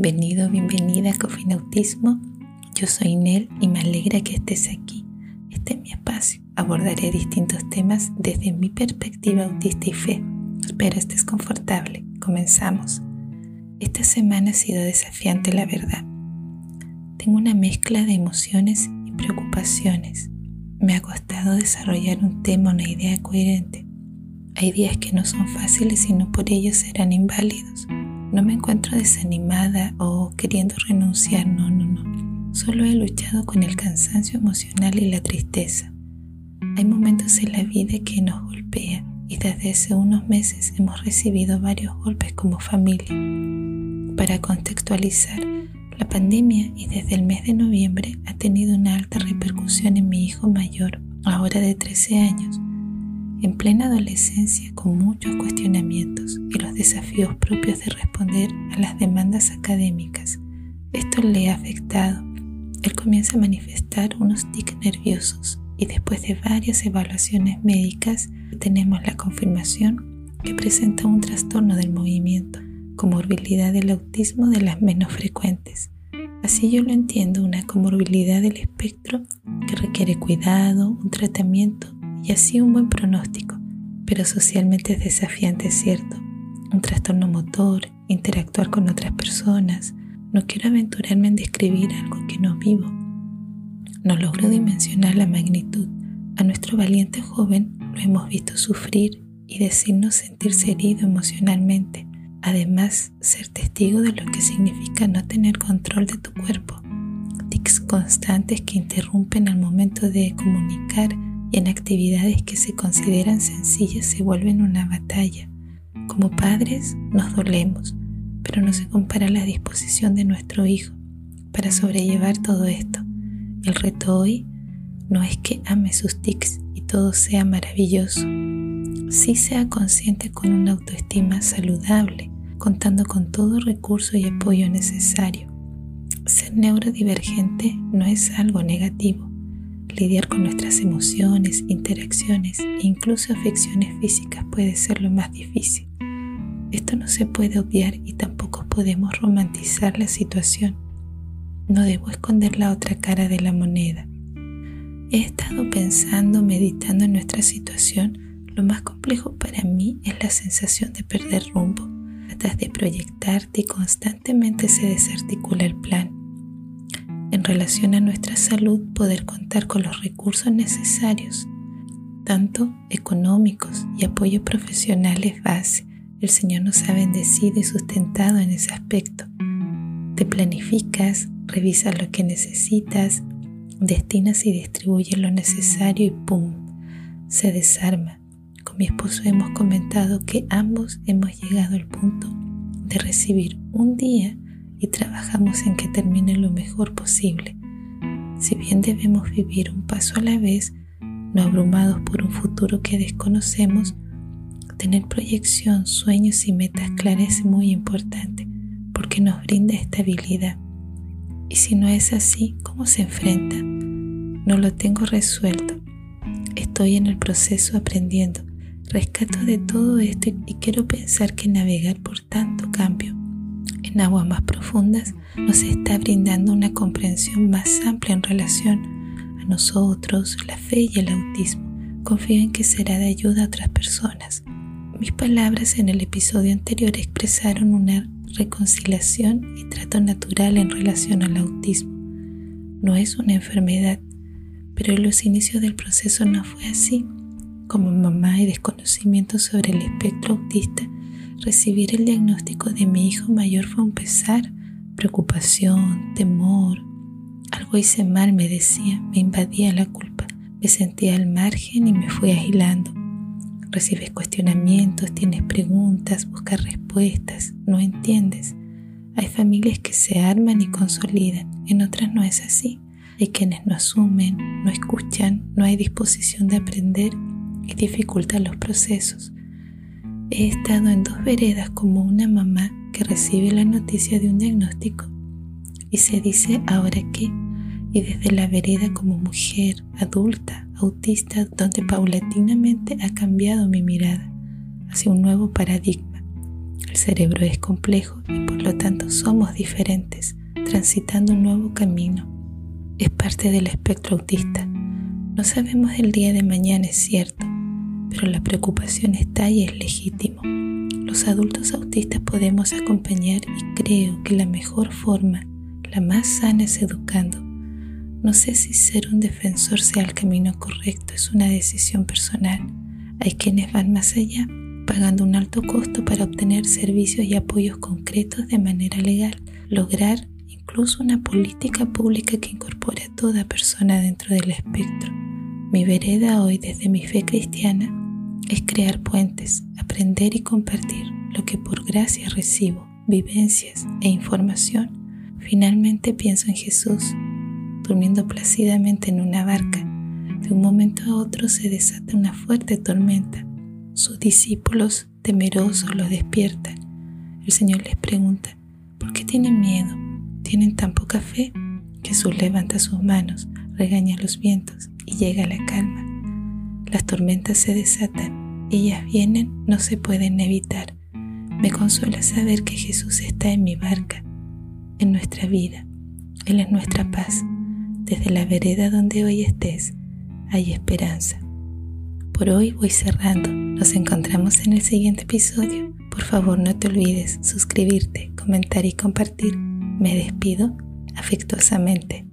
Bienvenido, bienvenida a Cofinautismo. Yo soy Nel y me alegra que estés aquí. Este es mi espacio. Abordaré distintos temas desde mi perspectiva autista y fe. Espero estés confortable. Comenzamos. Esta semana ha sido desafiante, la verdad. Tengo una mezcla de emociones y preocupaciones. Me ha costado desarrollar un tema, una idea coherente. Hay días que no son fáciles y no por ello serán inválidos. No me encuentro desanimada o queriendo renunciar, no, no, no. Solo he luchado con el cansancio emocional y la tristeza. Hay momentos en la vida que nos golpea y desde hace unos meses hemos recibido varios golpes como familia. Para contextualizar, la pandemia y desde el mes de noviembre ha tenido una alta repercusión en mi hijo mayor, ahora de 13 años, en plena adolescencia con muchos cuestionamientos y los desafíos propios de responder a las demandas académicas. Esto le ha afectado. Él comienza a manifestar unos tics nerviosos y después de varias evaluaciones médicas tenemos la confirmación que presenta un trastorno del movimiento, comorbilidad del autismo de las menos frecuentes. Así yo lo entiendo, una comorbilidad del espectro que requiere cuidado, un tratamiento y así un buen pronóstico, pero socialmente es desafiante, ¿cierto? Un trastorno motor, interactuar con otras personas. No quiero aventurarme en describir algo que no vivo. No logro dimensionar la magnitud. A nuestro valiente joven lo hemos visto sufrir y decirnos sentirse herido emocionalmente. Además, ser testigo de lo que significa no tener control de tu cuerpo. Tics constantes que interrumpen al momento de comunicar y en actividades que se consideran sencillas se vuelven una batalla. Como padres nos dolemos, pero no se compara la disposición de nuestro hijo para sobrellevar todo esto. El reto hoy no es que ame sus tics y todo sea maravilloso. Sí sea consciente con una autoestima saludable, contando con todo recurso y apoyo necesario. Ser neurodivergente no es algo negativo Lidiar con nuestras emociones, interacciones e incluso afecciones físicas puede ser lo más difícil. Esto no se puede obviar y tampoco podemos romantizar la situación. No debo esconder la otra cara de la moneda. He estado pensando, meditando en nuestra situación. Lo más complejo para mí es la sensación de perder rumbo. Tratas de proyectarte y constantemente se desarticula el plan en relación a nuestra salud poder contar con los recursos necesarios, tanto económicos y apoyo profesional es base. El Señor nos ha bendecido y sustentado en ese aspecto. Te planificas, revisas lo que necesitas, destinas y distribuyes lo necesario y ¡pum! se desarma. Con mi esposo hemos comentado que ambos hemos llegado al punto de recibir un día y trabajamos en que termine lo mejor posible. Si bien debemos vivir un paso a la vez, no abrumados por un futuro que desconocemos, tener proyección, sueños y metas claras es muy importante porque nos brinda estabilidad. Y si no es así, ¿cómo se enfrenta? No lo tengo resuelto. Estoy en el proceso aprendiendo. Rescato de todo esto y quiero pensar que navegar por tanto cambio en aguas más profundas nos está brindando una comprensión más amplia en relación a nosotros, la fe y el autismo. Confío en que será de ayuda a otras personas. Mis palabras en el episodio anterior expresaron una reconciliación y trato natural en relación al autismo. No es una enfermedad, pero en los inicios del proceso no fue así. Como mamá y desconocimiento sobre el espectro autista, recibir el diagnóstico de mi hijo mayor fue un pesar, preocupación, temor. Algo hice mal, me decía, me invadía la culpa. Me sentía al margen y me fui agilando. Recibes cuestionamientos, tienes preguntas, buscas respuestas, no entiendes. Hay familias que se arman y consolidan, en otras no es así. Hay quienes no asumen, no escuchan, no hay disposición de aprender y dificultan los procesos. He estado en dos veredas como una mamá que recibe la noticia de un diagnóstico y se dice ahora qué, y desde la vereda como mujer adulta, autista, donde paulatinamente ha cambiado mi mirada hacia un nuevo paradigma. El cerebro es complejo y por lo tanto somos diferentes, transitando un nuevo camino. Es parte del espectro autista. No sabemos el día de mañana, es cierto, pero la preocupación está y es legítimo. Los adultos autistas podemos acompañar y creo que la mejor forma, la más sana es educando. No sé si ser un defensor sea el camino correcto, es una decisión personal. Hay quienes van más allá, pagando un alto costo para obtener servicios y apoyos concretos de manera legal, lograr incluso una política pública que incorpore a toda persona dentro del espectro. Mi vereda hoy desde mi fe cristiana es crear puentes, aprender y compartir lo que por gracia recibo, vivencias e información. Finalmente pienso en Jesús, durmiendo plácidamente en una barca. De un momento a otro se desata una fuerte tormenta. Sus discípulos, temerosos, lo despiertan. El Señor les pregunta, ¿por qué tienen miedo? ¿Tienen tan poca fe? Jesús levanta sus manos, regaña los vientos y llega la calma. Las tormentas se desatan, ellas vienen, no se pueden evitar. Me consuela saber que Jesús está en mi barca, en nuestra vida. Él es nuestra paz. Desde la vereda donde hoy estés, hay esperanza. Por hoy voy cerrando. Nos encontramos en el siguiente episodio. Por favor, no te olvides suscribirte, comentar y compartir. Me despido afectuosamente.